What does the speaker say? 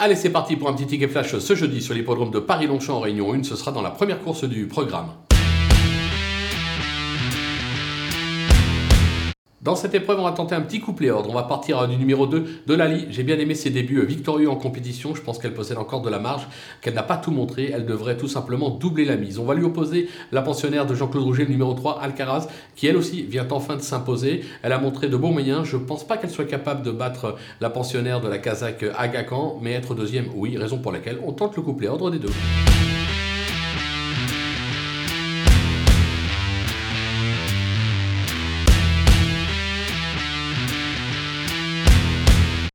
Allez, c'est parti pour un petit ticket flash ce jeudi sur l'hippodrome de Paris-Longchamp en Réunion 1. Ce sera dans la première course du programme. Dans cette épreuve, on va tenter un petit couplet ordre. On va partir euh, du numéro 2 de Lali. J'ai bien aimé ses débuts euh, victorieux en compétition. Je pense qu'elle possède encore de la marge, qu'elle n'a pas tout montré. Elle devrait tout simplement doubler la mise. On va lui opposer la pensionnaire de Jean-Claude Rouget, le numéro 3, Alcaraz, qui elle aussi vient enfin de s'imposer. Elle a montré de bons moyens. Je ne pense pas qu'elle soit capable de battre la pensionnaire de la Kazakh Agakan, mais être deuxième, oui, raison pour laquelle on tente le couplet ordre des deux.